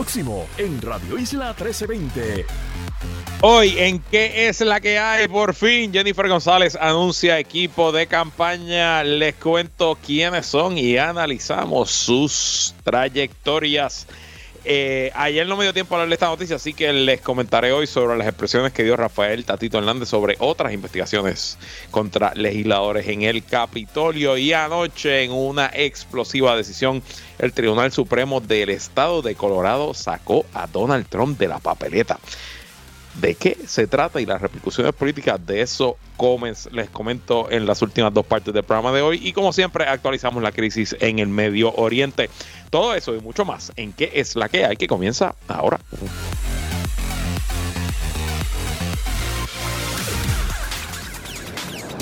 Próximo en Radio Isla 1320. Hoy, ¿en qué es la que hay? Por fin, Jennifer González anuncia equipo de campaña. Les cuento quiénes son y analizamos sus trayectorias. Eh, ayer no me dio tiempo a hablar de esta noticia, así que les comentaré hoy sobre las expresiones que dio Rafael Tatito Hernández sobre otras investigaciones contra legisladores en el Capitolio. Y anoche, en una explosiva decisión, el Tribunal Supremo del Estado de Colorado sacó a Donald Trump de la papeleta de qué se trata y las repercusiones políticas de eso les comento en las últimas dos partes del programa de hoy y como siempre actualizamos la crisis en el Medio Oriente. Todo eso y mucho más en qué es la que hay que comienza ahora.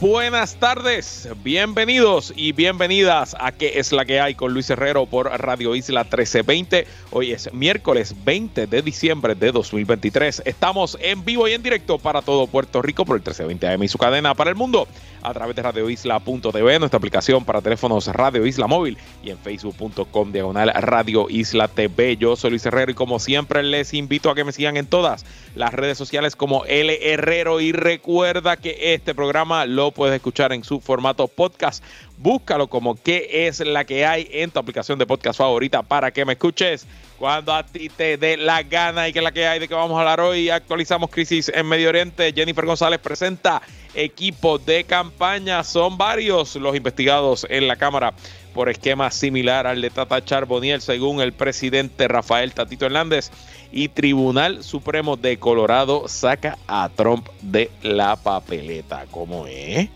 buenas tardes, bienvenidos y bienvenidas a ¿Qué es la que hay con Luis Herrero por Radio Isla 1320? Hoy es miércoles 20 de diciembre de 2023. Estamos en vivo y en directo para todo Puerto Rico por el 1320 AM y su cadena para el mundo a través de radioisla.tv, nuestra aplicación para teléfonos Radio Isla Móvil y en facebook.com diagonal Radio Isla TV. Yo soy Luis Herrero y como siempre les invito a que me sigan en todas las redes sociales como L Herrero y recuerda que este programa lo puedes escuchar en su formato podcast. Búscalo como qué es la que hay en tu aplicación de podcast favorita para que me escuches cuando a ti te dé la gana y que es la que hay de que vamos a hablar hoy. Actualizamos crisis en Medio Oriente. Jennifer González presenta equipo de campaña. Son varios los investigados en la Cámara por esquema similar al de Tata Charboniel, según el presidente Rafael Tatito Hernández. Y Tribunal Supremo de Colorado saca a Trump de la papeleta. ¿Cómo es?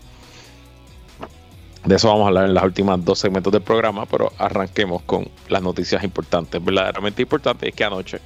De eso vamos a hablar en las últimas dos segmentos del programa, pero arranquemos con las noticias importantes, verdaderamente importantes. Es que anoche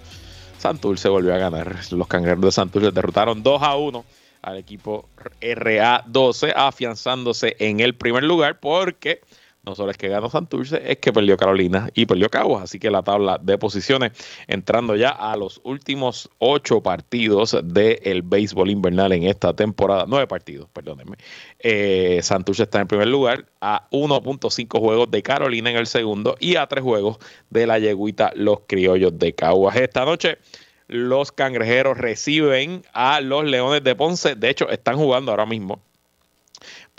Santurce volvió a ganar. Los cangrejeros de Santurce derrotaron 2 a 1 al equipo RA12, afianzándose en el primer lugar porque no solo es que ganó Santurce, es que perdió Carolina y perdió Caguas. Así que la tabla de posiciones, entrando ya a los últimos ocho partidos del béisbol invernal en esta temporada, nueve partidos, perdónenme. Eh, Santurce está en primer lugar, a 1.5 juegos de Carolina en el segundo y a tres juegos de la yeguita Los Criollos de Caguas. Esta noche los cangrejeros reciben a los Leones de Ponce. De hecho, están jugando ahora mismo.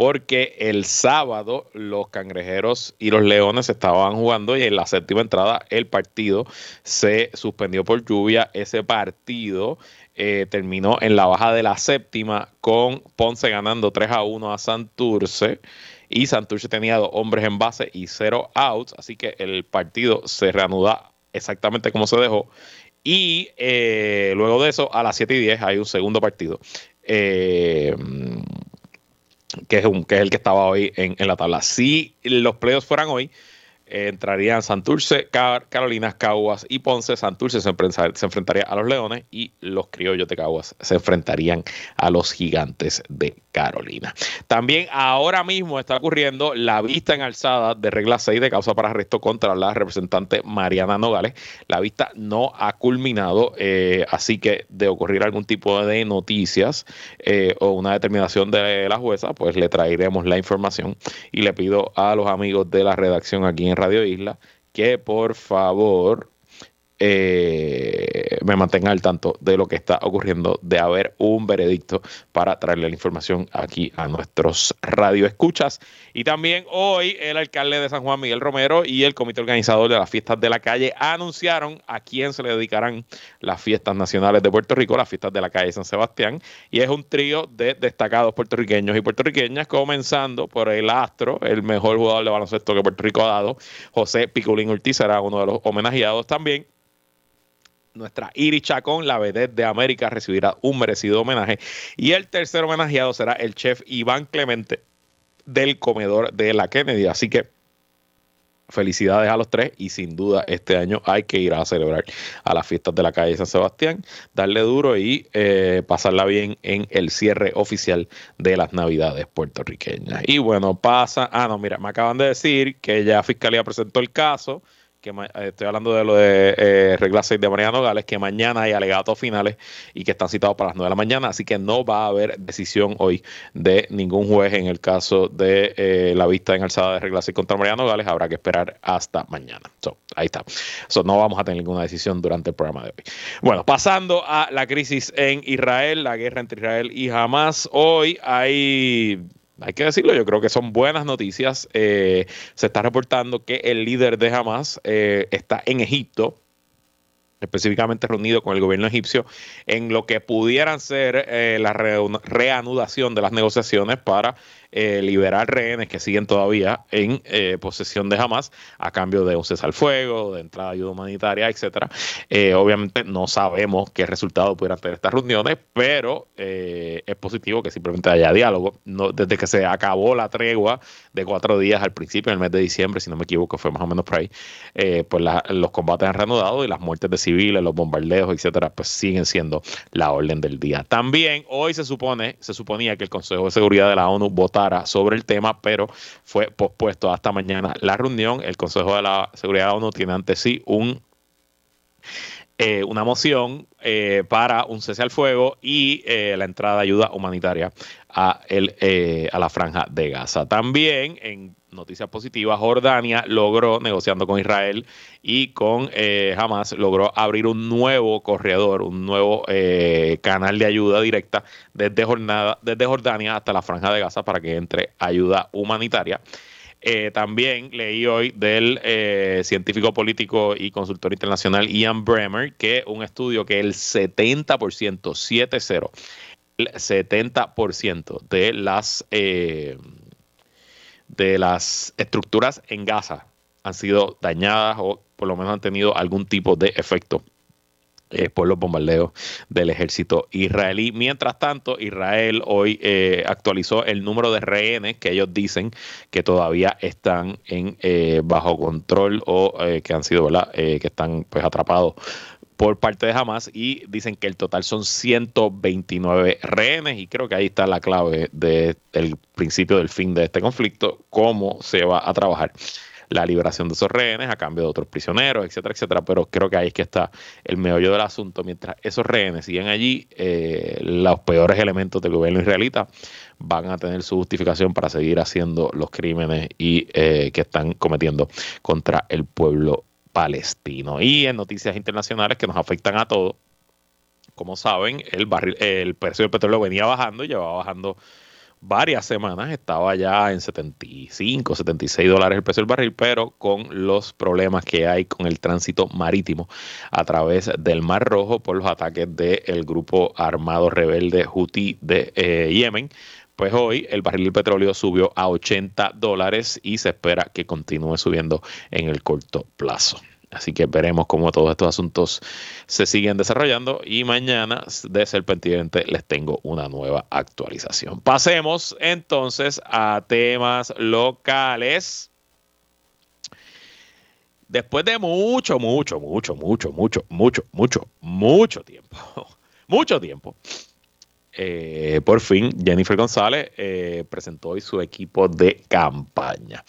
Porque el sábado los cangrejeros y los leones estaban jugando y en la séptima entrada el partido se suspendió por lluvia. Ese partido eh, terminó en la baja de la séptima con Ponce ganando 3 a 1 a Santurce y Santurce tenía dos hombres en base y cero outs, así que el partido se reanuda exactamente como se dejó y eh, luego de eso, a las 7 y 10 hay un segundo partido. Eh, que, es un, que es el que estaba hoy en, en la tabla. Si los playoffs fueran hoy, entrarían Santurce, Carolinas, Caguas y Ponce. Santurce se, enfrentaría a los Leones y los Criollos de Caguas se enfrentarían a los Gigantes de Carolina. También ahora mismo está ocurriendo la vista en alzada de regla 6 de causa para arresto contra la representante Mariana Nogales. La vista no ha culminado, eh, así que de ocurrir algún tipo de noticias eh, o una determinación de la jueza, pues le traeremos la información y le pido a los amigos de la redacción aquí en Radio Isla, que por favor eh, me mantenga al tanto de lo que está ocurriendo, de haber un veredicto para traerle la información aquí a nuestros radioescuchas. Y también hoy el alcalde de San Juan, Miguel Romero, y el comité organizador de las fiestas de la calle anunciaron a quién se le dedicarán las fiestas nacionales de Puerto Rico, las fiestas de la calle San Sebastián. Y es un trío de destacados puertorriqueños y puertorriqueñas, comenzando por el astro, el mejor jugador de baloncesto que Puerto Rico ha dado, José Piculín Ortiz, será uno de los homenajeados también nuestra Iris Chacón, la vedette de América, recibirá un merecido homenaje. Y el tercer homenajeado será el chef Iván Clemente del comedor de la Kennedy. Así que felicidades a los tres y sin duda este año hay que ir a celebrar a las fiestas de la calle San Sebastián, darle duro y eh, pasarla bien en el cierre oficial de las navidades puertorriqueñas. Y bueno, pasa, ah no, mira, me acaban de decir que ya Fiscalía presentó el caso que eh, estoy hablando de lo de eh, regla 6 de Mariano Gales, que mañana hay alegatos finales y que están citados para las 9 de la mañana, así que no va a haber decisión hoy de ningún juez en el caso de eh, la vista en alzada de regla 6 contra Mariano Gales, habrá que esperar hasta mañana. ahí está. no vamos a tener ninguna decisión durante el programa de hoy. Bueno, pasando a la crisis en Israel, la guerra entre Israel y Hamas, hoy hay hay que decirlo, yo creo que son buenas noticias. Eh, se está reportando que el líder de Hamas eh, está en Egipto específicamente reunido con el gobierno egipcio, en lo que pudieran ser eh, la reanudación de las negociaciones para eh, liberar rehenes que siguen todavía en eh, posesión de Hamas a cambio de un cese al fuego, de entrada de ayuda humanitaria, etcétera. Eh, obviamente no sabemos qué resultado pudieran tener estas reuniones, pero es positivo que simplemente haya diálogo. No, desde que se acabó la tregua de cuatro días al principio, en el mes de diciembre, si no me equivoco, fue más o menos por ahí, pues los combates han reanudado y las muertes de civiles, los bombardeos, etcétera, pues siguen siendo la orden del día. También hoy se supone, se suponía que el Consejo de Seguridad de la ONU sobre el tema, pero fue pospuesto hasta mañana la reunión. El Consejo de la Seguridad de la ONU tiene ante sí un eh, una moción eh, para un cese al fuego y eh, la entrada de ayuda humanitaria a, el, a la franja de Gaza. También en noticias positivas, Jordania logró, negociando con Israel y con eh, Hamas, logró abrir un nuevo corredor, un nuevo eh, canal de ayuda directa desde, jornada, desde Jordania hasta la franja de Gaza para que entre ayuda humanitaria. Eh, también leí hoy del científico político y consultor internacional Ian Bremer que un estudio que el 70%, 7-0, el 70% de las de las estructuras en Gaza han sido dañadas o por lo menos han tenido algún tipo de efecto eh, por los bombardeos del ejército israelí. Mientras tanto, Israel hoy eh, actualizó el número de rehenes que ellos dicen que todavía están en eh, bajo control o que han sido, ¿verdad? que están pues atrapados por parte de Hamas y dicen que el total son 129 rehenes y creo que ahí está la clave del principio del fin de este conflicto, cómo se va a trabajar la liberación de esos rehenes a cambio de otros prisioneros, etcétera, etcétera. Pero creo que ahí es que está el meollo del asunto. Mientras esos rehenes siguen allí, eh, los peores elementos del gobierno israelita van a tener su justificación para seguir haciendo los crímenes y eh, que están cometiendo contra el pueblo palestino. Y en noticias internacionales que nos afectan a todos, como saben, el, barril, el precio del petróleo venía bajando, llevaba bajando varias semanas, estaba ya en 75, 76 dólares el precio del barril, pero con los problemas que hay con el tránsito marítimo a través del Mar Rojo por los ataques del grupo armado rebelde Houthi de eh, Yemen, pues hoy el barril de petróleo subió a 80 dólares y se espera que continúe subiendo en el corto plazo. Así que veremos cómo todos estos asuntos se siguen desarrollando y mañana de ser pendiente les tengo una nueva actualización. Pasemos entonces a temas locales. Después de mucho, mucho, mucho, mucho, mucho, mucho, mucho, mucho tiempo, mucho tiempo, eh, por fin Jennifer González eh, presentó hoy su equipo de campaña.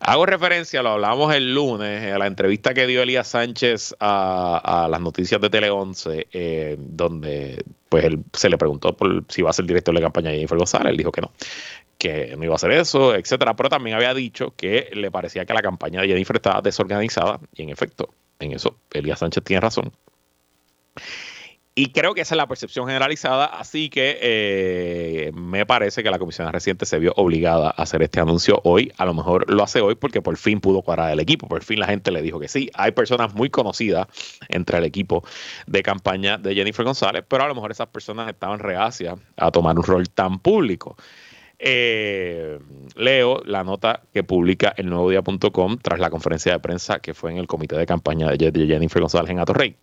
Hago referencia, lo hablamos el lunes, a la entrevista que dio Elías Sánchez a, las noticias de Tele 11, eh, donde pues él se le preguntó por si iba a ser director de campaña de Jennifer González, él dijo que no, que no iba a hacer eso, etcétera, pero también había dicho que le parecía que la campaña de Jennifer estaba desorganizada, y en efecto, en eso Elías Sánchez tiene razón. Y creo que esa es la percepción generalizada, así que eh, me parece que la comisión reciente se vio obligada a hacer este anuncio hoy. A lo mejor lo hace hoy porque por fin pudo cuadrar el equipo, por fin la gente le dijo que sí. Hay personas muy conocidas entre el equipo de campaña de Jennifer González, pero a lo mejor esas personas estaban reacias a tomar un rol tan público. Eh, leo la nota que publica el nuevo día.com tras la conferencia de prensa que fue en el comité de campaña de Jennifer González en Atorrey.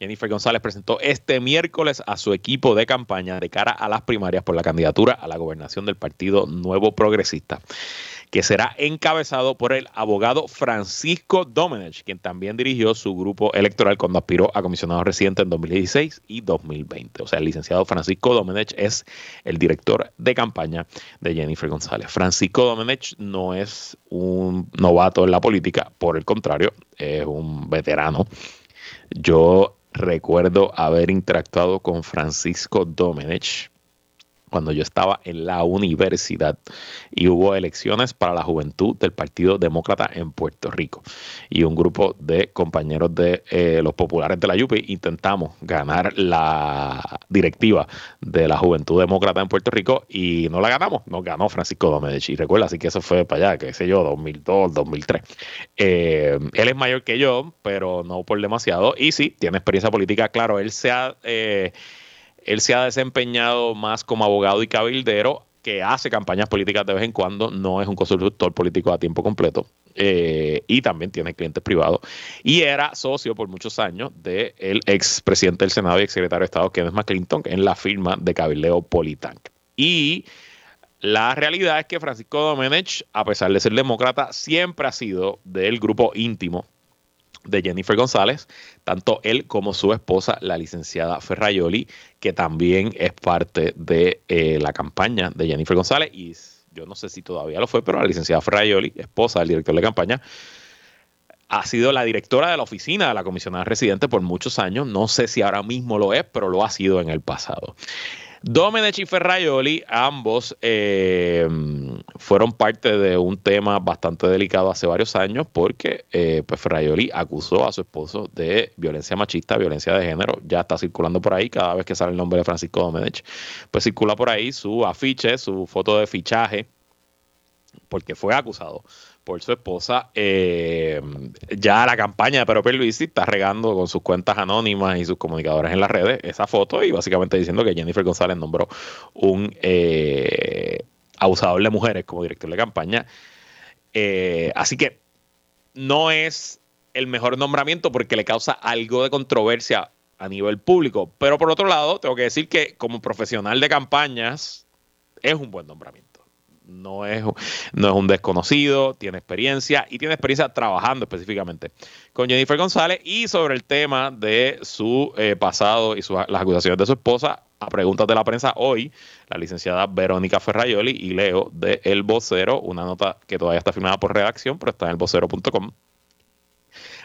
Jennifer González presentó este miércoles a su equipo de campaña de cara a las primarias por la candidatura a la gobernación del Partido Nuevo Progresista que será encabezado por el abogado Francisco Domenech, quien también dirigió su grupo electoral cuando aspiró a comisionado residente en 2016 y 2020. O sea, el licenciado Francisco Domenech es el director de campaña de Jennifer González. Francisco Domenech no es un novato en la política, por el contrario, es un veterano. Yo recuerdo haber interactuado con Francisco Domenech cuando yo estaba en la universidad y hubo elecciones para la juventud del Partido Demócrata en Puerto Rico. Y un grupo de compañeros de eh, los populares de la YUPI intentamos ganar la directiva de la Juventud Demócrata en Puerto Rico y no la ganamos, nos ganó Francisco Domedech. Y recuerda, así que eso fue para allá, qué sé yo, 2002, 2003. Eh, él es mayor que yo, pero no por demasiado. Y sí, tiene experiencia política, claro, él se ha... Eh, él se ha desempeñado más como abogado y cabildero que hace campañas políticas de vez en cuando, no es un consultor político a tiempo completo eh, y también tiene clientes privados. Y era socio por muchos años del ex expresidente del Senado y exsecretario de Estado Kenneth McClinton en la firma de cabildeo Politank. Y la realidad es que Francisco Domenech, a pesar de ser demócrata, siempre ha sido del grupo íntimo de Jennifer González, tanto él como su esposa, la licenciada Ferrayoli, que también es parte de eh, la campaña de Jennifer González, y yo no sé si todavía lo fue, pero la licenciada Ferrayoli, esposa del director de campaña, ha sido la directora de la oficina de la comisionada residente por muchos años, no sé si ahora mismo lo es, pero lo ha sido en el pasado. Domenech y Ferraioli, ambos eh, fueron parte de un tema bastante delicado hace varios años porque eh, pues acusó a su esposo de violencia machista, violencia de género. Ya está circulando por ahí, cada vez que sale el nombre de Francisco Domenech, pues circula por ahí su afiche, su foto de fichaje, porque fue acusado por su esposa. Eh, ya la campaña de Pedro Pierluisi está regando con sus cuentas anónimas y sus comunicadores en las redes esa foto y básicamente diciendo que Jennifer González nombró un eh, abusador de mujeres como director de campaña. Eh, así que no es el mejor nombramiento porque le causa algo de controversia a nivel público. Pero por otro lado, tengo que decir que como profesional de campañas es un buen nombramiento no es, no es un desconocido, tiene experiencia y tiene experiencia trabajando específicamente con Jennifer González y sobre el tema de su eh, pasado y las acusaciones de su esposa. A preguntas de la prensa hoy, la licenciada Verónica Ferraioli y Leo de El Vocero, una nota que todavía está firmada por redacción, pero está en elvocero.com.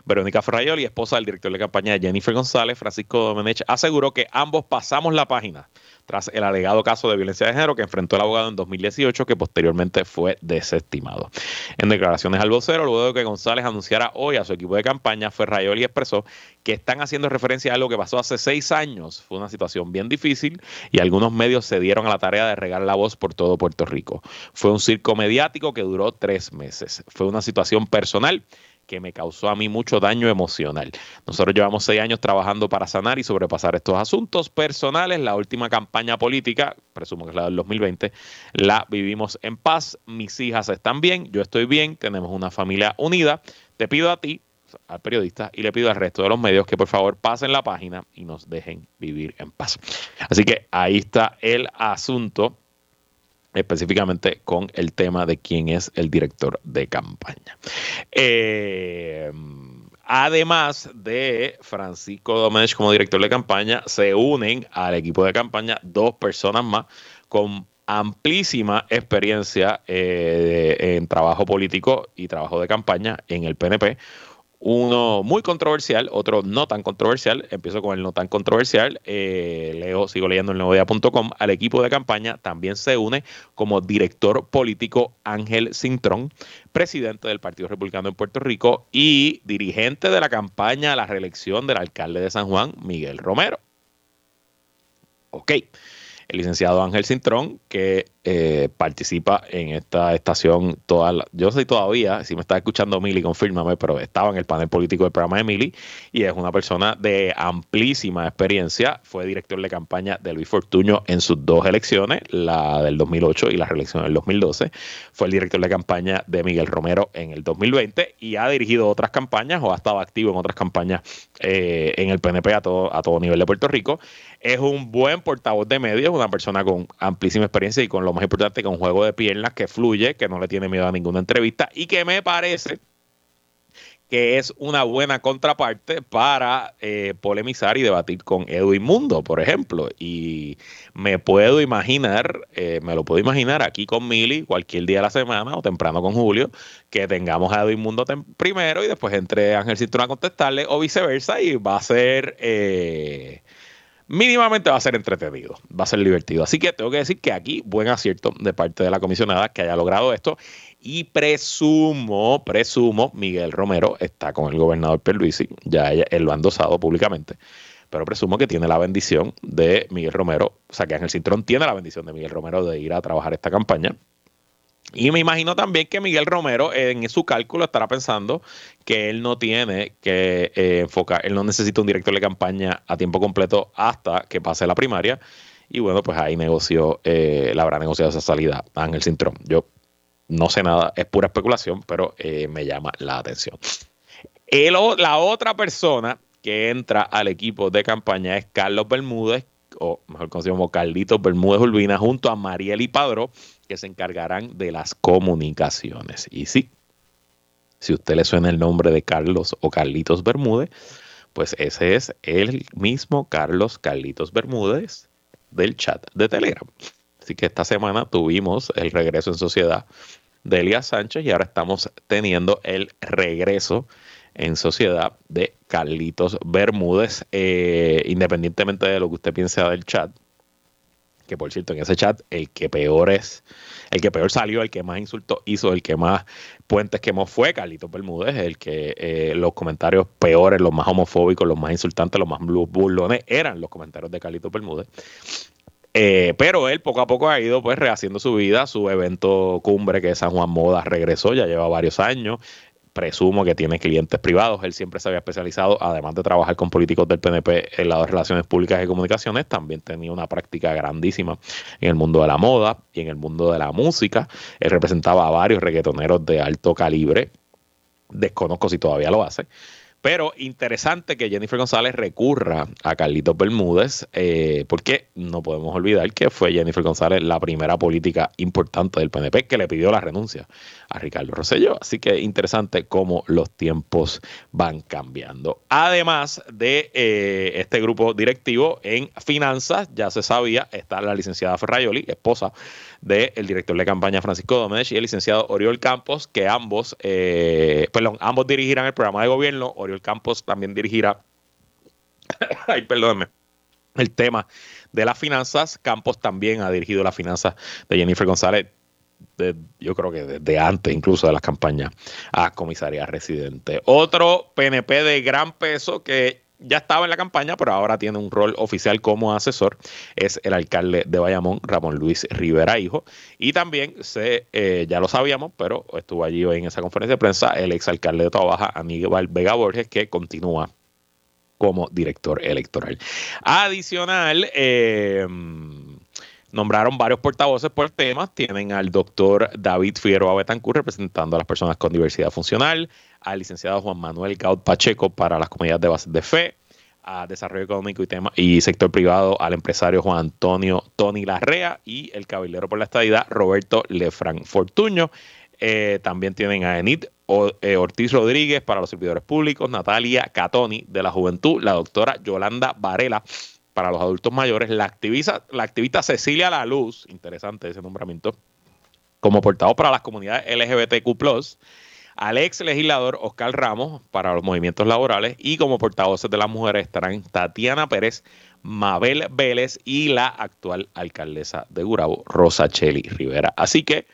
Verónica Ferraioli, esposa del director de campaña de Jennifer González, Francisco Domenech, aseguró que ambos pasamos la página tras el alegado caso de violencia de género que enfrentó el abogado en 2018, que posteriormente fue desestimado. En declaraciones al vocero, luego de que González anunciara hoy a su equipo de campaña, Ferraioli expresó que están haciendo referencia a algo que pasó hace seis años. Fue una situación bien difícil y algunos medios se dieron a la tarea de regar la voz por todo Puerto Rico. Fue un circo mediático que duró tres meses. Fue una situación personal que me causó a mí mucho daño emocional. Nosotros llevamos seis años trabajando para sanar y sobrepasar estos asuntos personales. La última campaña política, presumo que es la del 2020, la vivimos en paz. Mis hijas están bien, yo estoy bien, tenemos una familia unida. Te pido a ti, al periodista, y le pido al resto de los medios que por favor pasen la página y nos dejen vivir en paz. Así que ahí está el asunto específicamente con el tema de quién es el director de campaña. Eh, además de Francisco Domenech como director de campaña, se unen al equipo de campaña dos personas más con amplísima experiencia eh, en trabajo político y trabajo de campaña en el PNP uno muy controversial, otro no tan controversial. Empiezo con el no tan controversial. Eh, leo, sigo leyendo el nuevodía.com. Al equipo de campaña también se une como director político Ángel Cintrón, presidente del Partido Republicano en Puerto Rico y dirigente de la campaña a la reelección del alcalde de San Juan, Miguel Romero. Ok el licenciado Ángel Cintrón, que eh, participa en esta estación toda la, yo sé todavía, si me está escuchando Mili, confírmame, pero estaba en el panel político del programa de Mili y es una persona de amplísima experiencia, fue director de campaña de Luis Fortuño en sus dos elecciones, la del 2008 y la reelección del 2012, fue el director de campaña de Miguel Romero en el 2020 y ha dirigido otras campañas o ha estado activo en otras campañas eh, en el PNP a todo, a todo nivel de Puerto Rico. Es un buen portavoz de medios, una persona con amplísima experiencia y con lo más importante, con un juego de piernas que fluye, que no le tiene miedo a ninguna entrevista y que me parece que es una buena contraparte para eh, polemizar y debatir con Edwin Mundo, por ejemplo. Y me puedo imaginar, eh, me lo puedo imaginar aquí con Mili cualquier día de la semana o temprano con Julio, que tengamos a Edwin Mundo primero y después entre Ángel Cinturón a contestarle o viceversa y va a ser... Eh, mínimamente va a ser entretenido, va a ser divertido. Así que tengo que decir que aquí buen acierto de parte de la comisionada que haya logrado esto y presumo, presumo, Miguel Romero está con el gobernador Perluisi, ya él lo ha endosado públicamente, pero presumo que tiene la bendición de Miguel Romero, o sea que Ángel Cintrón tiene la bendición de Miguel Romero de ir a trabajar esta campaña. Y me imagino también que Miguel Romero en su cálculo estará pensando que él no tiene que eh, enfocar, él no necesita un director de campaña a tiempo completo hasta que pase la primaria. Y bueno, pues ahí negoció, eh, la habrá negociado esa salida Ángel Cintrón. Yo no sé nada, es pura especulación, pero eh, me llama la atención. la otra persona que entra al equipo de campaña es Carlos Bermúdez, o mejor conocido como Carlitos Bermúdez Urbina, junto a Mariel y Padró, que se encargarán de las comunicaciones. Y sí, si usted le suena el nombre de Carlos o Carlitos Bermúdez, pues ese es el mismo Carlos Carlitos Bermúdez del chat de Telegram. Así que esta semana tuvimos el regreso en sociedad de Elías Sánchez y ahora estamos teniendo el regreso en sociedad de Carlitos Bermúdez, eh, independientemente de lo que usted piense del chat. Que por cierto, en ese chat, el que peor es, el que peor salió, el que más insultos hizo, el que más puentes quemó fue Carlitos Bermúdez, el que eh, los comentarios peores, los más homofóbicos, los más insultantes, los más burlones, eran los comentarios de Carlitos Bermúdez. Eh, pero él poco a poco ha ido pues rehaciendo su vida, su evento cumbre que es San Juan Moda regresó, ya lleva varios años, presumo que tiene clientes privados, él siempre se había especializado, además de trabajar con políticos del PNP en las relaciones públicas y comunicaciones, también tenía una práctica grandísima en el mundo de la moda y en el mundo de la música, él representaba a varios reggaetoneros de alto calibre, desconozco si todavía lo hace, pero interesante que Jennifer González recurra a Carlitos Bermúdez, eh, porque no podemos olvidar que fue Jennifer González la primera política importante del PNP que le pidió la renuncia a Ricardo Rosselló. Así que interesante cómo los tiempos van cambiando. Además de eh, este grupo directivo en finanzas, ya se sabía, está la licenciada Ferrayoli, esposa del director de campaña Francisco Domínguez y el licenciado Oriol Campos, que ambos, eh, perdón, ambos dirigirán el programa de gobierno. Oriol Campos también dirigirá, ay, el tema de las finanzas. Campos también ha dirigido las finanzas de Jennifer González. yo creo que desde antes incluso de las campañas a comisaría residente. Otro PNP de gran peso que ya estaba en la campaña, pero ahora tiene un rol oficial como asesor, es el alcalde de Bayamón, Ramón Luis Rivera Hijo. Y también, se, eh, ya lo sabíamos, pero estuvo allí hoy en esa conferencia de prensa el exalcalde de Tobaja, Aníbal Vega Borges, que continúa como director electoral. Adicional, eh, nombraron varios portavoces por temas. Tienen al doctor David Figueroa Betancourt representando a las personas con diversidad funcional, al licenciado Juan Manuel Gaut Pacheco para las comunidades de base de fe, a desarrollo económico y tema y sector privado al empresario Juan Antonio Tony Larrea y el caballero por la estadidad Roberto Lefran Fortuño. Eh, también tienen a Enid eh, Ortiz Rodríguez para los servidores públicos, Natalia Catoni de la Juventud, la doctora Yolanda Varela para los adultos mayores, la activista, la activista Cecilia La Luz, interesante ese nombramiento, como portavoz para las comunidades LGBTQ, al ex legislador Oscar Ramos para los movimientos laborales y como portavoces de las mujeres estarán Tatiana Pérez, Mabel Vélez y la actual alcaldesa de Gurabo, Rosa Cheli Rivera. Así que,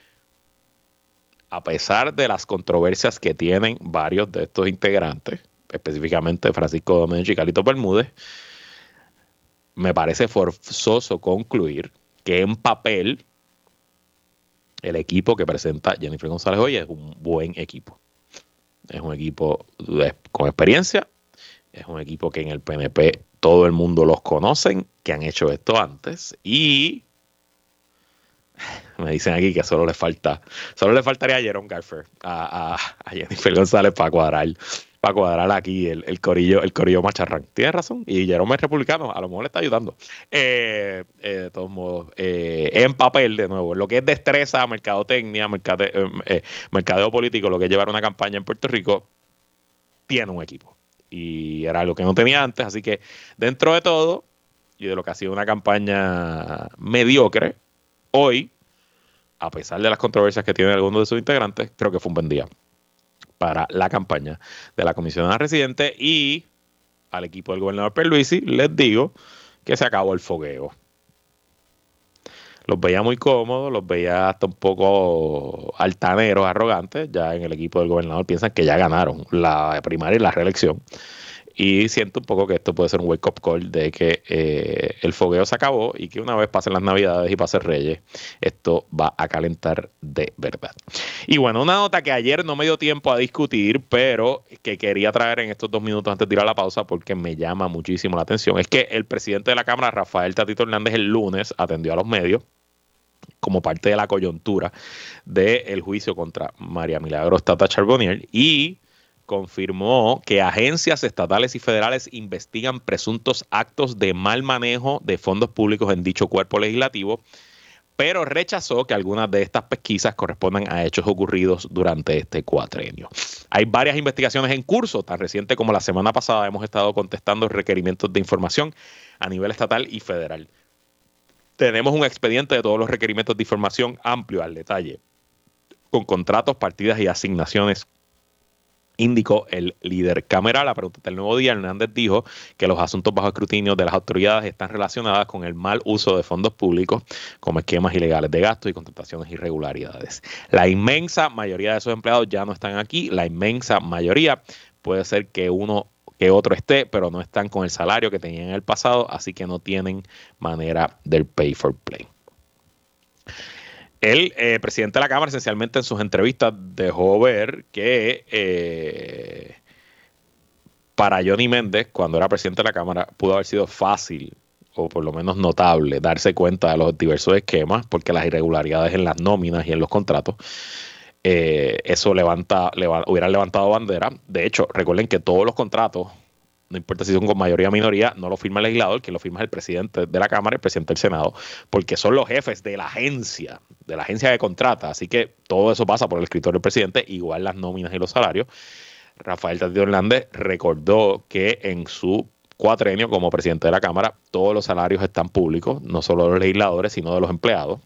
a pesar de las controversias que tienen varios de estos integrantes, específicamente Francisco Domínguez y Carlito Bermúdez, me parece forzoso concluir que en papel el equipo que presenta Jennifer González hoy es un buen equipo. Es un equipo con experiencia, es un equipo que en el PNP todo el mundo los conocen, que han hecho esto antes y me dicen aquí que solo le falta, solo le faltaría a Jerome Garfer, a, a, Jennifer González para cuadrar para cuadrar aquí el, el, corillo, el corillo macharrán. Tienes razón. Y Jerome es republicano, a lo mejor le está ayudando. Eh, eh, de todos modos, eh, en papel, de nuevo, lo que es destreza, mercadotecnia, mercade, mercadeo político, lo que es llevar una campaña en Puerto Rico, tiene un equipo. Y era algo que no tenía antes. Así que dentro de todo, y de lo que ha sido una campaña mediocre, hoy, a pesar de las controversias que tienen algunos de sus integrantes, creo que fue un buen día para la campaña de la comisionada residente y al equipo del gobernador Perluisi les digo que se acabó el fogueo. Los veía muy cómodos, los veía hasta un poco altaneros, arrogantes. Ya en el equipo del gobernador piensan que ya ganaron la primaria y la reelección. Y siento un poco que esto puede ser un wake up call de que eh, el fogueo se acabó y que una vez pasen las navidades y pasen Reyes, esto va a calentar de verdad. Y bueno, una nota que ayer no me dio tiempo a discutir, pero que quería traer en estos dos minutos antes de ir a la pausa porque me llama muchísimo la atención, es que el presidente de la Cámara, Rafael Tatito Hernández, el lunes atendió a los medios como parte de la coyuntura del juicio contra María Milagros Tata Charbonnier y confirmó que agencias estatales y federales investigan presuntos actos de mal manejo de fondos públicos en dicho cuerpo legislativo, pero rechazó que algunas de estas pesquisas correspondan a hechos ocurridos durante este cuatrenio. Hay varias investigaciones en curso, tan reciente como la semana pasada hemos estado contestando requerimientos de información a nivel estatal y federal. Tenemos un expediente de todos los requerimientos de información amplio al detalle, con contratos, partidas y asignaciones indicó el líder cameral. La pregunta del nuevo día, Hernández dijo que los asuntos bajo escrutinio de las autoridades están relacionados con el mal uso de fondos públicos como esquemas ilegales de gasto y contrataciones irregularidades. La inmensa mayoría de esos empleados ya no están aquí, la inmensa mayoría puede ser que uno que otro esté, pero no están con el salario que tenían en el pasado, así que no tienen manera del pay for play. El eh, presidente de la Cámara, esencialmente en sus entrevistas, dejó ver que eh, para Johnny Méndez, cuando era presidente de la Cámara, pudo haber sido fácil o por lo menos notable darse cuenta de los diversos esquemas, porque las irregularidades en las nóminas y en los contratos, eh, eso levanta, hubieran levantado bandera. De hecho, recuerden que todos los contratos no importa si son con mayoría o minoría, no lo firma el legislador, que lo firma el presidente de la Cámara el presidente del Senado, porque son los jefes de la agencia, de la agencia que contrata. Así que todo eso pasa por el escritorio del presidente, igual las nóminas y los salarios. Rafael Tatito Hernández recordó que en su cuatrenio como presidente de la Cámara, todos los salarios están públicos, no solo de los legisladores, sino de los empleados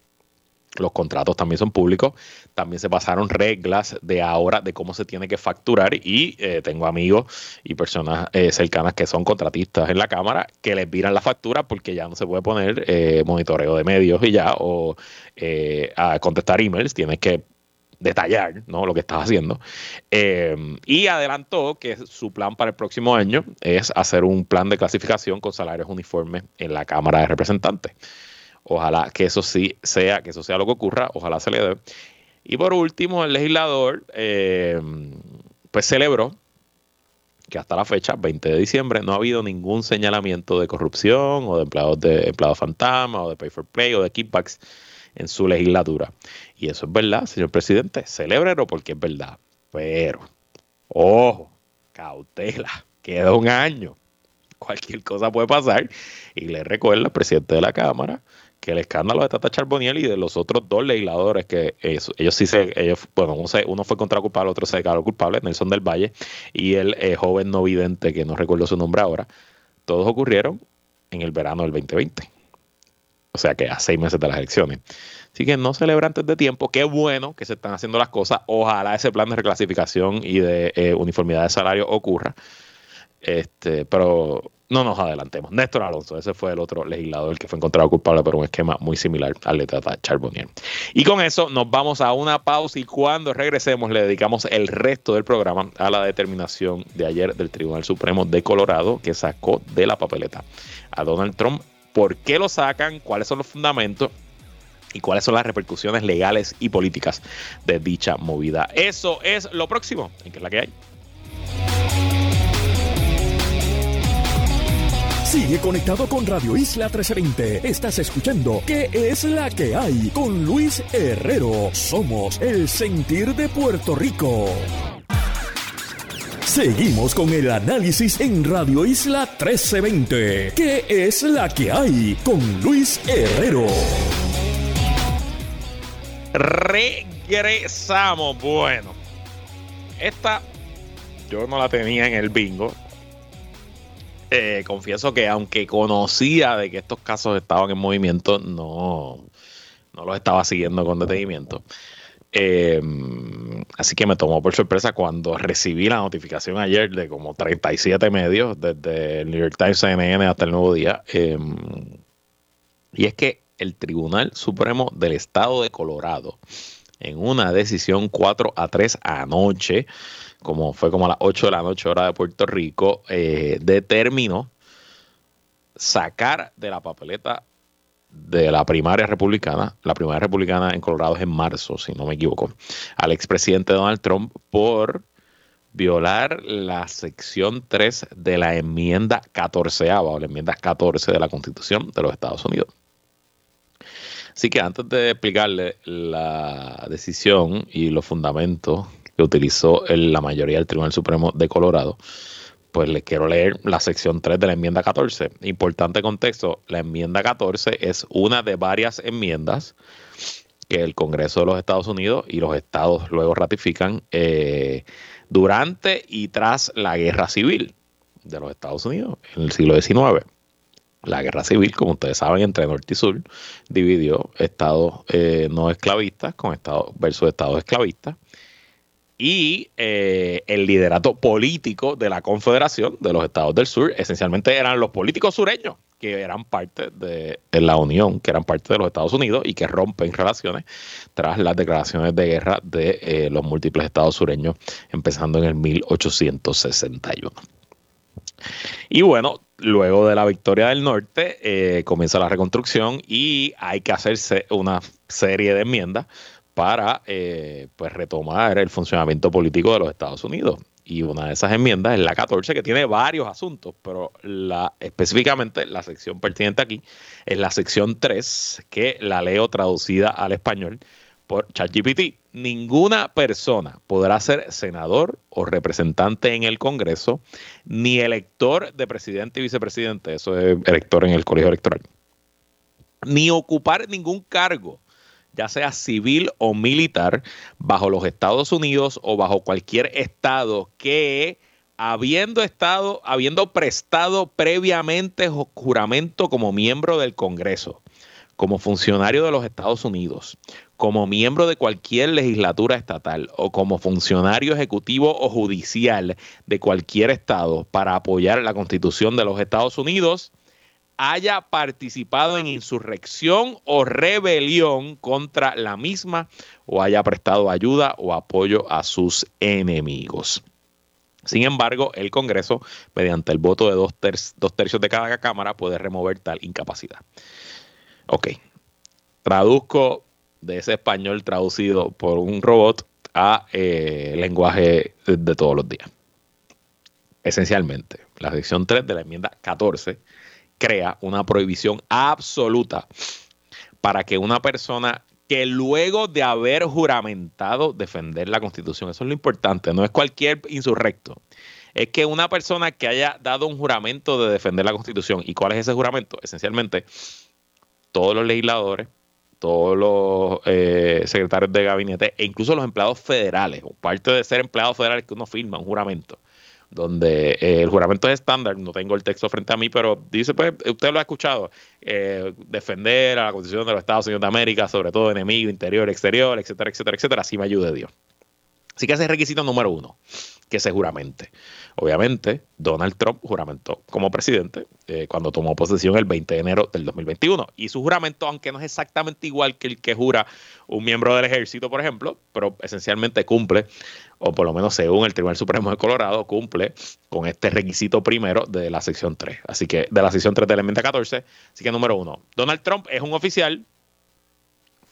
los contratos también son públicos, también se pasaron reglas de ahora de cómo se tiene que facturar y eh, tengo amigos y personas eh, cercanas que son contratistas en la Cámara que les viran la factura porque ya no se puede poner eh, monitoreo de medios y ya o a contestar emails, tienes que detallar ¿no? lo que estás haciendo. y adelantó que su plan para el próximo año es hacer un plan de clasificación con salarios uniformes en la Cámara de Representantes. Ojalá que eso sí sea, que eso sea lo que ocurra, ojalá se le dé. Y por último, el legislador eh, pues celebró que hasta la fecha, 20 de diciembre, no ha habido ningún señalamiento de corrupción o de empleados de empleados fantasma o de pay for play o de kickbacks en su legislatura. Y eso es verdad, señor presidente, celébrelo porque es verdad. Pero, ojo, cautela, queda un año. Cualquier cosa puede pasar. Y le recuerda al presidente de la Cámara que el escándalo de Tata Charboniel y de los otros dos legisladores que ellos sí se, ellos, bueno, uno, fue contra culpable, otro se declaró culpable, Nelson del Valle y el eh, joven no vidente, que no recuerdo su nombre ahora, todos ocurrieron en el verano del 2020. O sea que a seis meses de las elecciones. Así que no celebra antes de tiempo. Qué bueno que se están haciendo las cosas. Ojalá ese plan de reclasificación y de eh, uniformidad de salario ocurra. Este, pero no nos adelantemos. Néstor Alonso, ese fue el otro legislador que fue encontrado culpable por un esquema muy similar al de Tata Charbonnier. Y con eso nos vamos a una pausa y cuando regresemos le dedicamos el resto del programa a la determinación de ayer del Tribunal Supremo de Colorado que sacó de la papeleta a Donald Trump. ¿Por qué lo sacan? ¿Cuáles son los fundamentos? y cuáles son las repercusiones legales y políticas de dicha movida. Eso es lo próximo, en que es la que hay. Sigue conectado con Radio Isla 1320. Estás escuchando ¿Qué es la que hay? Con Luis Herrero. Somos el sentir de Puerto Rico. Seguimos con el análisis en Radio Isla 1320. ¿Qué es la que hay? Con Luis Herrero. Regresamos. Bueno, esta yo no la tenía en el bingo. Eh, confieso que aunque conocía de que estos casos estaban en movimiento, no, los estaba siguiendo con detenimiento. Eh, así que me tomó por sorpresa cuando recibí la notificación ayer de como 37 medios, desde el New York Times, CNN hasta el Nuevo Día. Eh, y es que el Tribunal Supremo del Estado de Colorado, en una decisión 4 a 3 anoche, como fue como a las 8 de la noche hora de Puerto Rico, eh, determinó sacar de la papeleta de la primaria republicana, la primaria republicana en Colorado es en marzo, si no me equivoco, al expresidente Donald Trump por violar la sección 3 de la enmienda 14 o la enmienda 14 de la Constitución de los Estados Unidos. Así que antes de explicarle la decisión y los fundamentos que utilizó la mayoría del Tribunal Supremo de Colorado, pues les quiero leer la sección 3 de la enmienda 14. Importante contexto, la enmienda 14 es una de varias enmiendas que el Congreso de los Estados Unidos y los estados luego ratifican eh, durante y tras la guerra civil de los Estados Unidos en el siglo XIX. La guerra civil, como ustedes saben, entre norte y sur, dividió estados eh, no esclavistas con estados versus estados esclavistas y eh, el liderato político de la Confederación de los Estados del Sur esencialmente eran los políticos sureños que eran parte de, la Unión, que eran parte de los Estados Unidos y que rompen relaciones tras las declaraciones de guerra de eh, los múltiples estados sureños empezando en el 1861. Y bueno, luego de la victoria del norte eh, comienza la reconstrucción y hay que hacerse una serie de enmiendas para eh, pues retomar el funcionamiento político de los Estados Unidos. Y una de esas enmiendas es la 14, que tiene varios asuntos, pero la, específicamente la sección pertinente aquí es la sección 3, que la leo traducida al español por ChatGPT. Ninguna persona podrá ser senador o representante en el Congreso, ni elector de presidente y vicepresidente, eso es elector en el colegio electoral, ni ocupar ningún cargo ya sea civil o militar, bajo los Estados Unidos o bajo cualquier estado que habiendo estado, habiendo prestado previamente juramento como miembro del Congreso, como funcionario de los Estados Unidos, como miembro de cualquier legislatura estatal o como funcionario ejecutivo o judicial de cualquier estado para apoyar la Constitución de los Estados Unidos, haya participado en insurrección o rebelión contra la misma o haya prestado ayuda o apoyo a sus enemigos. Sin embargo, el Congreso, mediante el voto de dos, tercios de cada cámara, puede remover tal incapacidad. Ok, traduzco de ese español traducido por un robot a eh, lenguaje de todos los días. Esencialmente, la sección 3 de la enmienda 14 crea una prohibición absoluta para que una persona que luego de haber juramentado defender la constitución, eso es lo importante, no es cualquier insurrecto, es que una persona que haya dado un juramento de defender la constitución, ¿y cuál es ese juramento? Esencialmente, todos los legisladores, todos los eh, secretarios de gabinete e incluso los empleados federales, parte de ser empleados federales que uno firma un juramento, donde eh, el juramento es estándar, no tengo el texto frente a mí, pero dice, pues, usted lo ha escuchado, eh, defender a la Constitución de los Estados Unidos de América, sobre todo enemigo, interior, exterior, etcétera, etcétera, etcétera, así me ayude Dios. Así que ese es el requisito número uno, que se juramente. Obviamente, Donald Trump juramentó como presidente eh, cuando tomó posesión el 20 de enero del 2021. Y su juramento, aunque no es exactamente igual que el que jura un miembro del ejército, por ejemplo, pero esencialmente cumple, o por lo menos según el Tribunal Supremo de Colorado, cumple con este requisito primero de la sección 3. Así que, de la sección 3 de la enmienda 14. Así que, número uno, Donald Trump es un oficial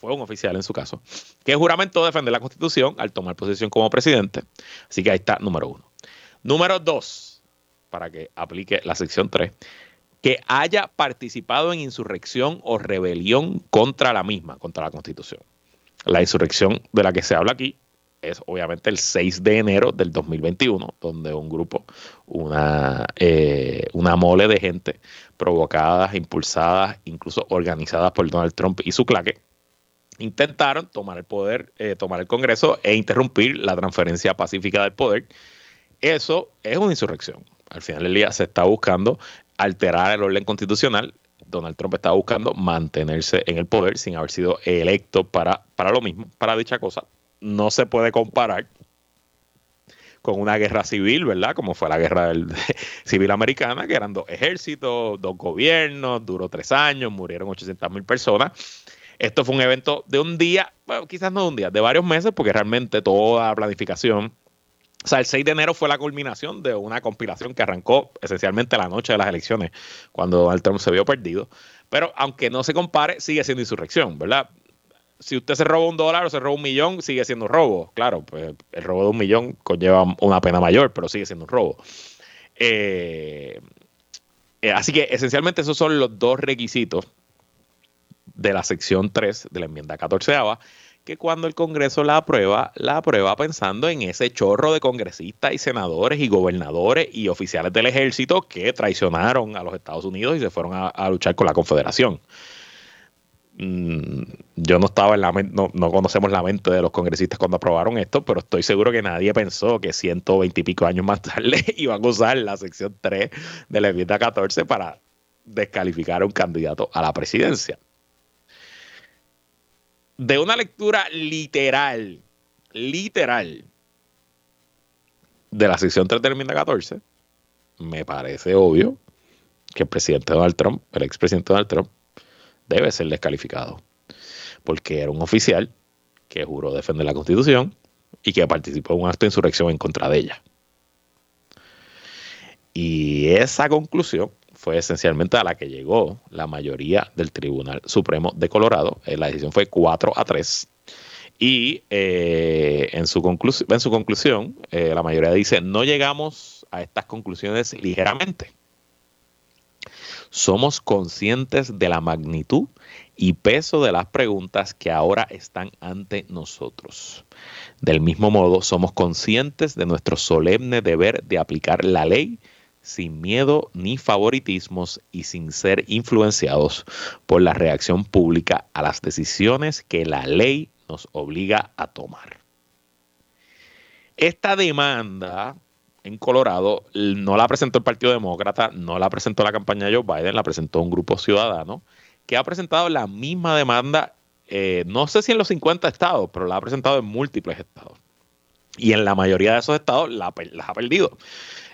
fue un oficial en su caso, que juramentó defender la Constitución al tomar posesión como presidente. Así que ahí está, número uno. Número dos, para que aplique la sección 3, que haya participado en insurrección o rebelión contra la misma, contra la Constitución. La insurrección de la que se habla aquí es obviamente el 6 de enero del 2021, donde un grupo, una, eh, una mole de gente provocadas, impulsadas, incluso organizadas por Donald Trump y su claque, intentaron tomar el poder, eh, tomar el Congreso e interrumpir la transferencia pacífica del poder. Eso es una insurrección. Al final del día se está buscando alterar el orden constitucional. Donald Trump está buscando mantenerse en el poder sin haber sido electo para, para lo mismo, para dicha cosa. No se puede comparar con una guerra civil, ¿verdad? Como fue la guerra civil americana, que eran dos ejércitos, dos gobiernos, duró tres años, murieron 800 mil personas. Esto fue un evento de un día, bueno, quizás no de un día, de varios meses, porque realmente toda la planificación, o sea, el 6 de enero fue la culminación de una compilación que arrancó esencialmente la noche de las elecciones, cuando Donald Trump se vio perdido. Pero aunque no se compare, sigue siendo insurrección, ¿verdad? si usted se roba un dólar o se roba un millón, sigue siendo un robo. Claro, pues el robo de un millón conlleva una pena mayor, pero sigue siendo un robo. Eh, eh, así que esencialmente esos son los dos requisitos de la sección 3 de la enmienda 14 que cuando el Congreso la aprueba, la aprueba pensando en ese chorro de congresistas y senadores y gobernadores y oficiales del ejército que traicionaron a los Estados Unidos y se fueron a luchar con la Confederación. Mm, yo no estaba en la no, no conocemos la mente de los congresistas cuando aprobaron esto, pero estoy seguro que nadie pensó que 120 y pico años más tarde iban a usar la sección 3 de la enmienda 14 para descalificar a un candidato a la presidencia. De una lectura literal, literal, de la sección 3 de la enmienda 14, me parece obvio que el presidente Donald Trump, el expresidente Donald Trump, debe ser descalificado, porque era un oficial que juró defender la Constitución y que participó en un acto de insurrección en contra de ella. Y esa conclusión fue esencialmente a la que llegó la mayoría del Tribunal Supremo de Colorado. Eh, la decisión fue 4 a 3. Y eh, en, su en su conclusión, eh, la mayoría dice, no llegamos a estas conclusiones ligeramente somos conscientes de la magnitud y peso de las preguntas que ahora están ante nosotros. Del mismo modo, somos conscientes de nuestro solemne deber de aplicar la ley sin miedo ni favoritismos y sin ser influenciados por la reacción pública a las decisiones que la ley nos obliga a tomar. Esta demanda en Colorado no la presentó el Partido Demócrata, no la presentó la campaña de Joe Biden, la presentó un grupo ciudadano que ha presentado la misma demanda, eh, no sé si en los 50 estados, pero la ha presentado en múltiples estados. Y en la mayoría de esos estados la, las ha perdido.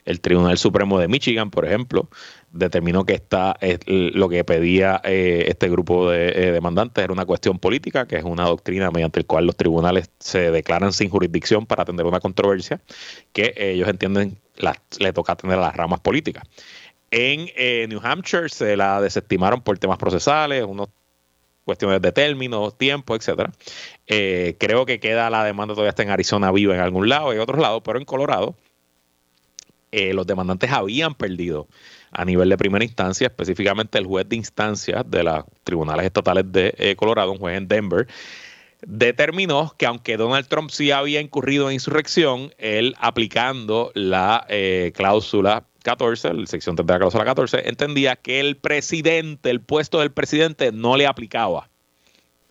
El Tribunal Supremo de Michigan, por ejemplo, determinó que esta, lo que pedía eh, este grupo de eh, demandantes era una cuestión política, que es una doctrina mediante la cual los tribunales se declaran sin jurisdicción para atender una controversia que ellos entienden le toca atender a las ramas políticas. En eh, New Hampshire se la desestimaron por temas procesales, cuestiones de términos, tiempo, etcétera. creo que queda la demanda todavía está en Arizona viva en algún lado y otros lados, pero en Colorado los demandantes habían perdido a nivel de primera instancia, específicamente el juez de instancia de los tribunales estatales de eh, Colorado, un juez en Denver, determinó que aunque Donald Trump sí había incurrido en insurrección, él aplicando la eh, cláusula 14, la sección 3 de la cláusula 14, entendía que el presidente, el puesto del presidente no le aplicaba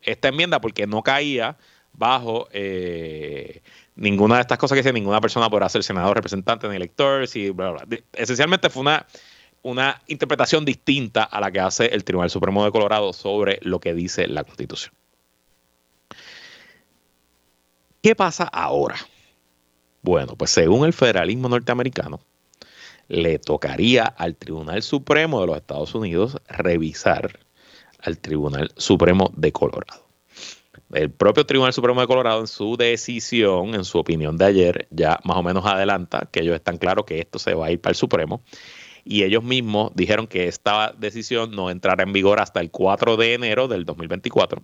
esta enmienda porque no caía bajo eh, ninguna de estas cosas que dice ninguna persona podrá ser senador, representante ni elector. Si, Esencialmente fue una una interpretación distinta a la que hace el Tribunal Supremo de Colorado sobre lo que dice la Constitución. ¿Qué pasa ahora? Bueno, pues según el federalismo norteamericano, le tocaría al Tribunal Supremo de los Estados Unidos revisar al Tribunal Supremo de Colorado. El propio Tribunal Supremo de Colorado en su decisión, en su opinión de ayer, ya más o menos adelanta que ellos están claros que esto se va a ir para el Supremo y ellos mismos dijeron que esta decisión no entrará en vigor hasta el 4 de enero del 2024,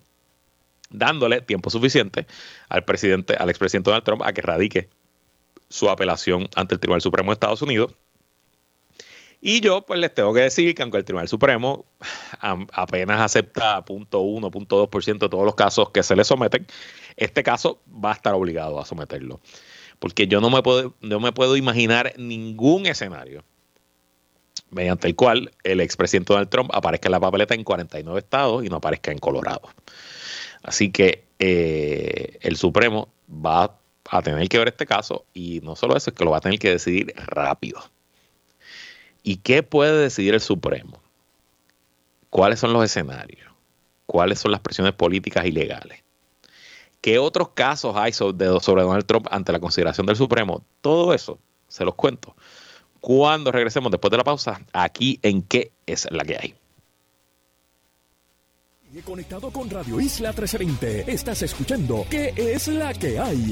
dándole tiempo suficiente al presidente, al expresidente Donald Trump a que radique su apelación ante el Tribunal Supremo de Estados Unidos. Y yo pues les tengo que decir que aunque el Tribunal Supremo apenas acepta 0.1, 0.2% de todos los casos que se le someten, este caso va a estar obligado a someterlo. Porque yo no me puedo, no me puedo imaginar ningún escenario mediante el cual el expresidente Donald Trump aparezca en la papeleta en 49 estados y no aparezca en Colorado. Así que eh, el Supremo va a tener que ver este caso y no solo eso, es que lo va a tener que decidir rápido. ¿Y qué puede decidir el Supremo? ¿Cuáles son los escenarios? ¿Cuáles son las presiones políticas y legales? ¿Qué otros casos hay sobre, Donald Trump ante la consideración del Supremo? Todo eso se los cuento. Cuando regresemos después de la pausa, aquí en qué es la que hay. Conectado con Radio Isla 1320, estás escuchando ¿Qué es la que hay?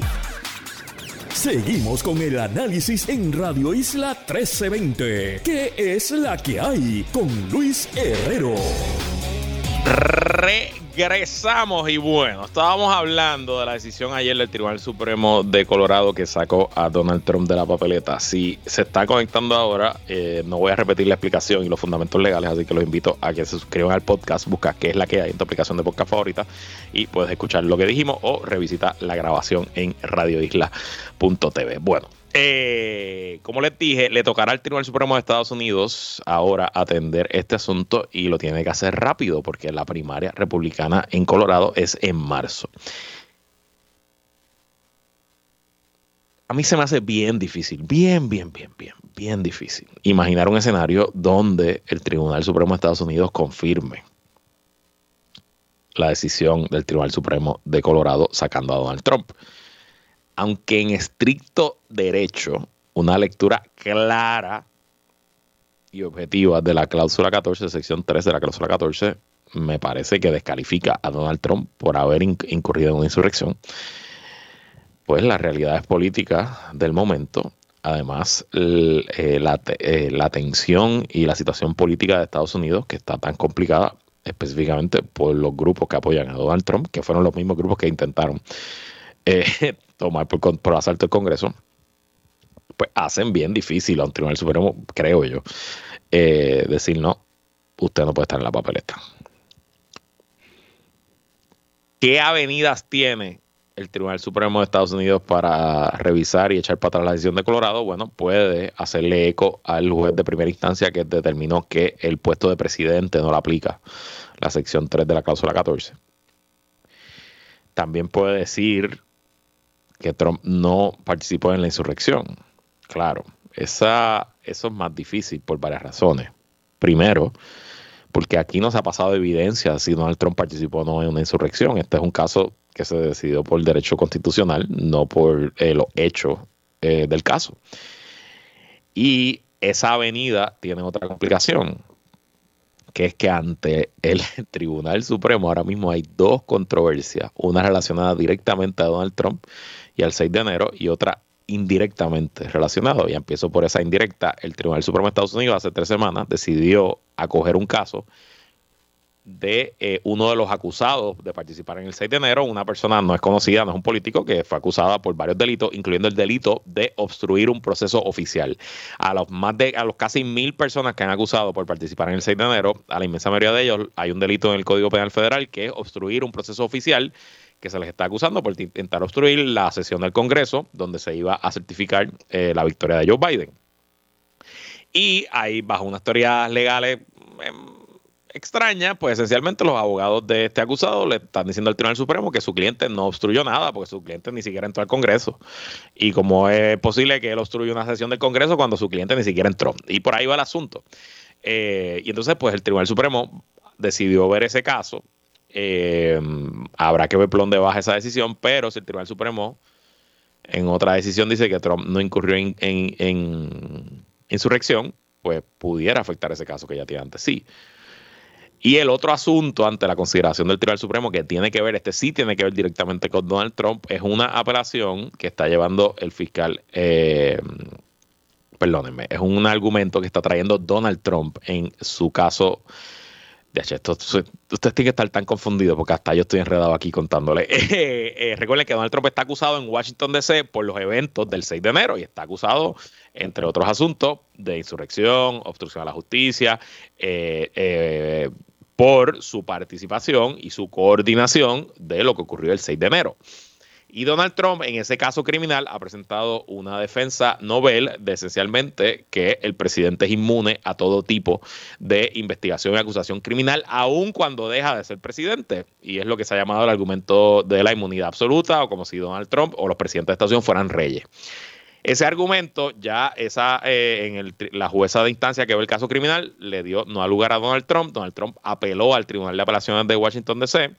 Seguimos con el análisis en Radio Isla 1320. ¿Qué es la que hay? Con Luis Herrero. Regresamos y bueno, estábamos hablando de la decisión ayer del Tribunal Supremo de Colorado que sacó a Donald Trump de la papeleta. Si se está conectando ahora, eh, no voy a repetir la explicación y los fundamentos legales, así que los invito a que se suscriban al podcast, busca qué es la que hay en tu aplicación de podcast favorita y puedes escuchar lo que dijimos o revisita la grabación en radioisla.tv. Bueno, eh, como les dije, le tocará al Tribunal Supremo de Estados Unidos ahora atender este asunto y lo tiene que hacer rápido porque la primaria republicana en Colorado es en marzo. A mí se me hace bien difícil, bien, bien, bien, bien, bien difícil imaginar un escenario donde el Tribunal Supremo de Estados Unidos confirme la decisión del Tribunal Supremo de Colorado sacando a Donald Trump aunque en estricto derecho, una lectura clara y objetiva de la cláusula 14, sección 3 de la cláusula 14, me parece que descalifica a Donald Trump por haber incurrido en una insurrección. Pues las realidades políticas del momento, además eh, eh, la tensión y la situación política de Estados Unidos, que está tan complicada específicamente por los grupos que apoyan a Donald Trump, que fueron los mismos grupos que intentaron eh, tomar por, asalto el Congreso, pues hacen bien difícil a un Tribunal Supremo, creo yo, eh, decir no, usted no puede estar en la papeleta. ¿Qué avenidas tiene el Tribunal Supremo de Estados Unidos para revisar y echar para atrás la decisión de Colorado? Bueno, puede hacerle eco al juez de primera instancia que determinó que el puesto de presidente no lo aplica la sección 3 de la cláusula 14. También puede decir que Trump no participó en la insurrección. Claro, esa, eso es más difícil por varias razones. Primero, porque aquí no se ha pasado evidencia si Donald Trump participó o no en una insurrección. Este es un caso que se decidió por derecho constitucional, no por eh, los hechos eh, del caso. Y esa avenida tiene otra complicación, que es que ante el Tribunal Supremo ahora mismo hay dos controversias, una relacionada directamente a Donald Trump y al 6 de enero y otra indirectamente relacionada. Y empiezo por esa indirecta. El Tribunal Supremo de Estados Unidos hace tres semanas decidió acoger un caso de eh, uno de los acusados de participar en el 6 de enero, una persona no es conocida, no es un político, que fue acusada por varios delitos, incluyendo el delito de obstruir un proceso oficial. A los más de, a los casi mil personas que han acusado por participar en el 6 de enero, a la inmensa mayoría de ellos hay un delito en el Código Penal Federal que es obstruir un proceso oficial que se les está acusando por intentar obstruir la sesión del Congreso, donde se iba a certificar eh, la victoria de Joe Biden. Y ahí, bajo unas teorías legales em, extrañas, pues esencialmente los abogados de este acusado le están diciendo al Tribunal Supremo que su cliente no obstruyó nada, porque su cliente ni siquiera entró al Congreso. Y como es posible que él obstruya una sesión del Congreso cuando su cliente ni siquiera entró. Y por ahí va el asunto. Eh, y entonces, pues el Tribunal Supremo decidió ver ese caso eh, habrá que ver por dónde baja esa decisión, pero si el Tribunal Supremo en otra decisión dice que Trump no incurrió en, insurrección, pues pudiera afectar ese caso que ya tiene antes, sí. Y el otro asunto ante la consideración del Tribunal Supremo que tiene que ver, este sí tiene que ver directamente con Donald Trump, es una apelación que está llevando el fiscal, eh, perdónenme, es un argumento que está trayendo Donald Trump en su caso De hecho, esto, ustedes tienen que estar tan confundidos porque hasta yo estoy enredado aquí contándole. Eh, recuerden que Donald Trump está acusado en Washington DC por los eventos del 6 de enero y está acusado, entre otros asuntos, de insurrección, obstrucción a la justicia, eh, eh, por su participación y su coordinación de lo que ocurrió el 6 de enero. Y Donald Trump, en ese caso criminal, ha presentado una defensa novel de esencialmente que el presidente es inmune a todo tipo de investigación y acusación criminal, aun cuando deja de ser presidente. Y es lo que se ha llamado el argumento de la inmunidad absoluta, o como si Donald Trump o los presidentes de estación fueran reyes. Ese argumento ya esa eh, en la jueza de instancia que ve el caso criminal le dio no lugar a Donald Trump. Donald Trump apeló al Tribunal de Apelaciones de Washington DC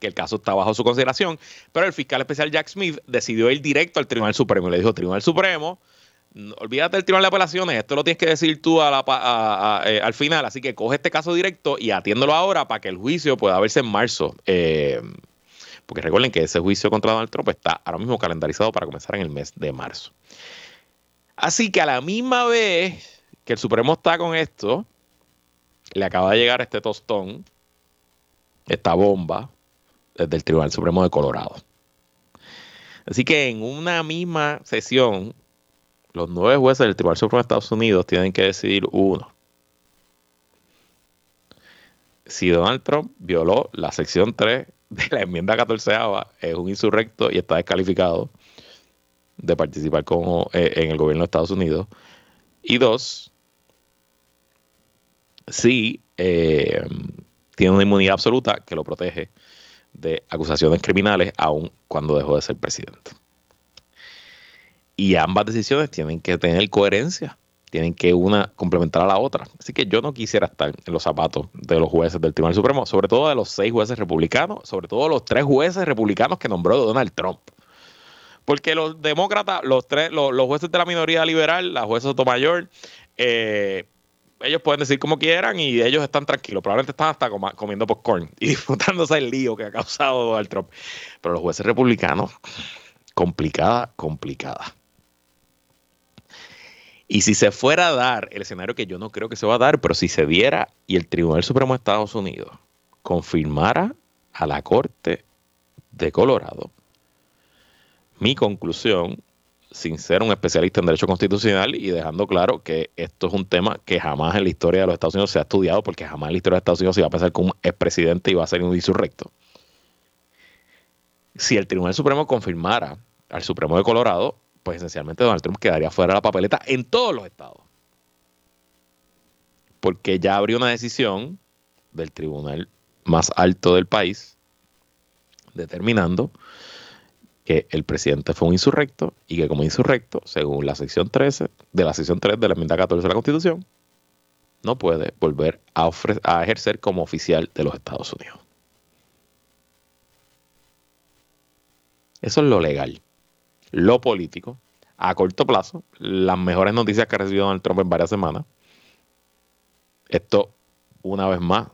que el caso está bajo su consideración, pero el fiscal especial Jack Smith decidió ir directo al Tribunal Supremo le dijo, Tribunal Supremo, olvídate del Tribunal de Apelaciones, esto lo tienes que decir tú eh, al final, así que coge este caso directo y atiéndolo ahora para que el juicio pueda verse en marzo. Eh, porque recuerden que ese juicio contra Donald Trump está ahora mismo calendarizado para comenzar en el mes de marzo. Así que a la misma vez que el Supremo está con esto, le acaba de llegar este tostón, esta bomba, del Tribunal Supremo de Colorado. Así que en una misma sesión, los nueve jueces del Tribunal Supremo de Estados Unidos tienen que decidir uno. Si Donald Trump violó la sección 3 la enmienda 14 es un insurrecto y está descalificado de participar como, eh, en el gobierno de Estados Unidos. Y dos, si eh, tiene una inmunidad absoluta que lo protege de acusaciones criminales aun cuando dejó de ser presidente. Y ambas decisiones tienen que tener coherencia, tienen que una complementar a la otra. Así que yo no quisiera estar en los zapatos de los jueces del Tribunal Supremo, sobre todo de los seis jueces republicanos, sobre todo los tres jueces republicanos que nombró Donald Trump. Porque los demócratas, los tres, los, jueces de la minoría liberal, la jueza Sotomayor, eh, ellos pueden decir como quieran y ellos están tranquilos. Probablemente están hasta comiendo popcorn y disfrutándose el lío que ha causado Donald Trump. Pero los jueces republicanos, complicada, complicada. Y si se fuera a dar el escenario que yo no creo que se va a dar, pero si se diera y el Tribunal Supremo de Estados Unidos confirmara a la Corte de Colorado, mi conclusión sin ser un especialista en derecho constitucional y dejando claro que esto es un tema que jamás en la historia de los Estados Unidos se ha estudiado, porque jamás en la historia de Estados Unidos se va a pensar que un expresidente iba a ser un insurrecto. Si el Tribunal Supremo confirmara al Supremo de Colorado, pues esencialmente Donald Trump quedaría fuera de la papeleta en todos los estados. Porque ya abrió una decisión del tribunal más alto del país determinando que el presidente fue un insurrecto y que como insurrecto, según la sección 13 de la sección 3 de la enmienda 14 de la Constitución, no puede volver a, a ejercer como oficial de los Estados Unidos. Eso es lo legal. Lo político, a corto plazo, las mejores noticias que ha recibido Donald Trump en varias semanas. Esto, una vez más,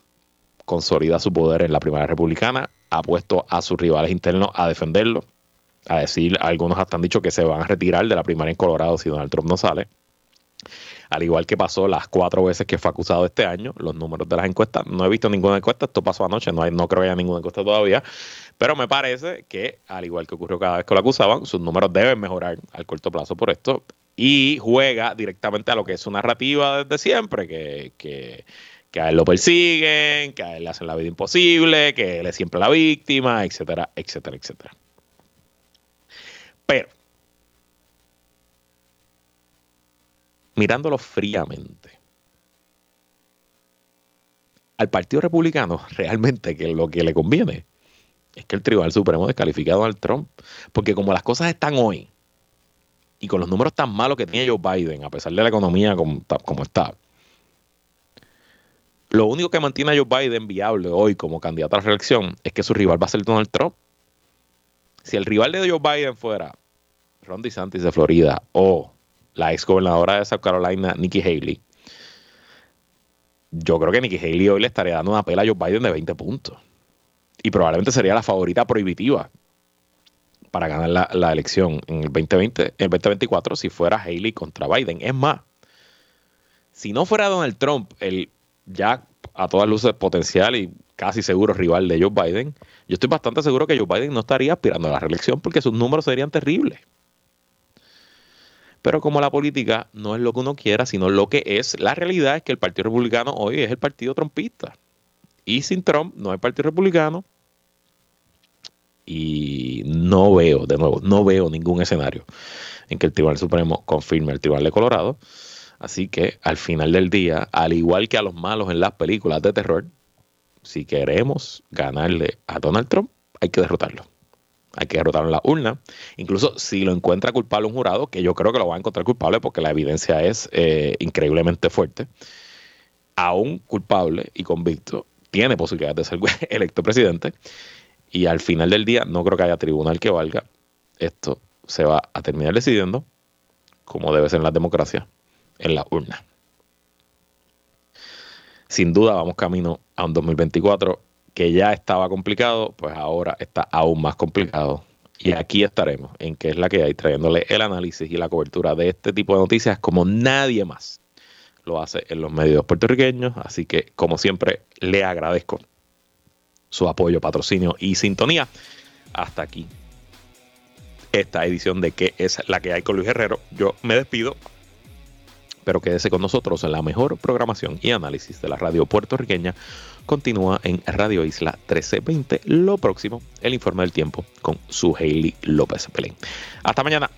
consolida su poder en la primera republicana, ha puesto a sus rivales internos a defenderlo a decir, algunos hasta han dicho que se van a retirar de la primaria en Colorado si Donald Trump no sale. Al igual que pasó las cuatro veces que fue acusado este año, los números de las encuestas, no he visto ninguna encuesta, esto pasó anoche, no, no creo que haya ninguna encuesta todavía, pero me parece que, al igual que ocurrió cada vez que lo acusaban, sus números deben mejorar al corto plazo por esto y juega directamente a lo que es su narrativa desde siempre, que, que, que a él lo persiguen, que a él le hacen la vida imposible, que él es siempre la víctima, etcétera, etcétera, etcétera. Pero, mirándolo fríamente, al Partido Republicano realmente que lo que le conviene es que el Tribunal Supremo descalifique a Donald Trump. Porque como las cosas están hoy, y con los números tan malos que tiene Joe Biden, a pesar de la economía como, como está, lo único que mantiene a Joe Biden viable hoy como candidato a la reelección es que su rival va a ser Donald Trump. Si el rival de Joe Biden fuera Ron DeSantis de Florida o la ex gobernadora de South Carolina, Nikki Haley, yo creo que Nikki Haley hoy le estaría dando una pela a Joe Biden de 20 puntos. Y probablemente sería la favorita prohibitiva para ganar la, elección en el 2020, en el 2024 si fuera Haley contra Biden. Es más, si no fuera Donald Trump, el ya a todas luces potencial y casi seguro rival de Joe Biden, yo estoy bastante seguro que Joe Biden no estaría aspirando a la reelección porque sus números serían terribles. Pero como la política no es lo que uno quiera, sino lo que es, la realidad es que el Partido Republicano hoy es el partido trompista. Y sin Trump no hay Partido Republicano. Y no veo, de nuevo, no veo ningún escenario en que el Tribunal Supremo confirme el Tribunal de Colorado. Así que al final del día, al igual que a los malos en las películas de terror, si queremos ganarle a Donald Trump, hay que derrotarlo. Hay que derrotarlo en la urna. Incluso si lo encuentra culpable un jurado, que yo creo que lo va a encontrar culpable porque la evidencia es eh, increíblemente fuerte, aún culpable y convicto, tiene posibilidades de ser electo presidente. Y al final del día, no creo que haya tribunal que valga. Esto se va a terminar decidiendo, como debe ser en la democracia, en la urna. Sin duda vamos camino a un 2024 que ya estaba complicado, pues ahora está aún más complicado. Y aquí estaremos, en qué es la que hay, trayéndole el análisis y la cobertura de este tipo de noticias como nadie más lo hace en los medios puertorriqueños. Así que, como siempre, le agradezco su apoyo, patrocinio y sintonía. Hasta aquí esta edición de qué es la que hay con Luis Herrero. Yo me despido, pero quédese con nosotros. en La mejor programación y análisis de la radio puertorriqueña continúa en Radio Isla 1320. Lo próximo, el informe del tiempo con su Hailey López Pelén. Hasta mañana.